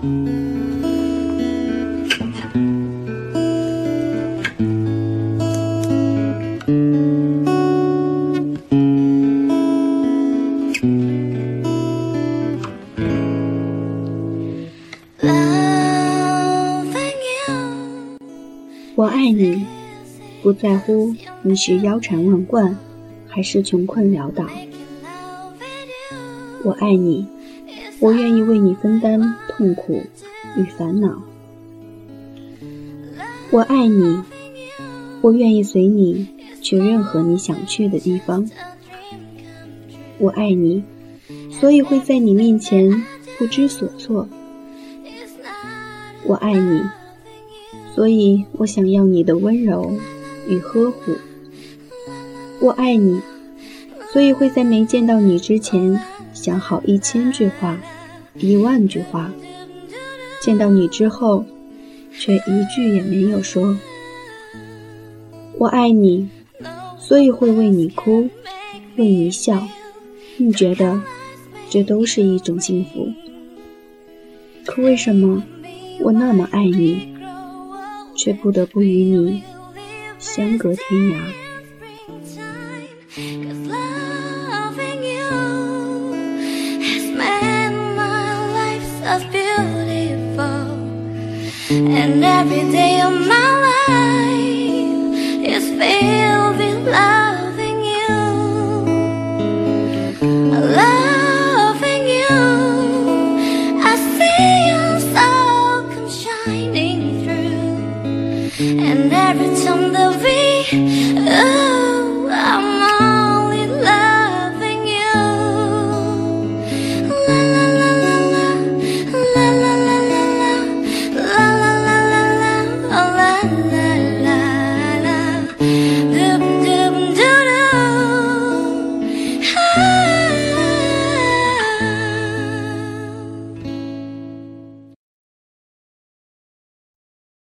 我爱你，不在乎你是腰缠万贯，还是穷困潦倒。我爱你，我愿意为你分担痛苦与烦恼。我爱你，我愿意随你去任何你想去的地方。我爱你，所以会在你面前不知所措。我爱你。所以我想要你的温柔与呵护。我爱你，所以会在没见到你之前想好一千句话、一万句话；见到你之后，却一句也没有说。我爱你，所以会为你哭，为你笑，并觉得这都是一种幸福。可为什么我那么爱你？却不得不与你相隔天涯。And every day of my life is filled with loving you. Loving you. I see your soul come shining through. And every time that we. Uh,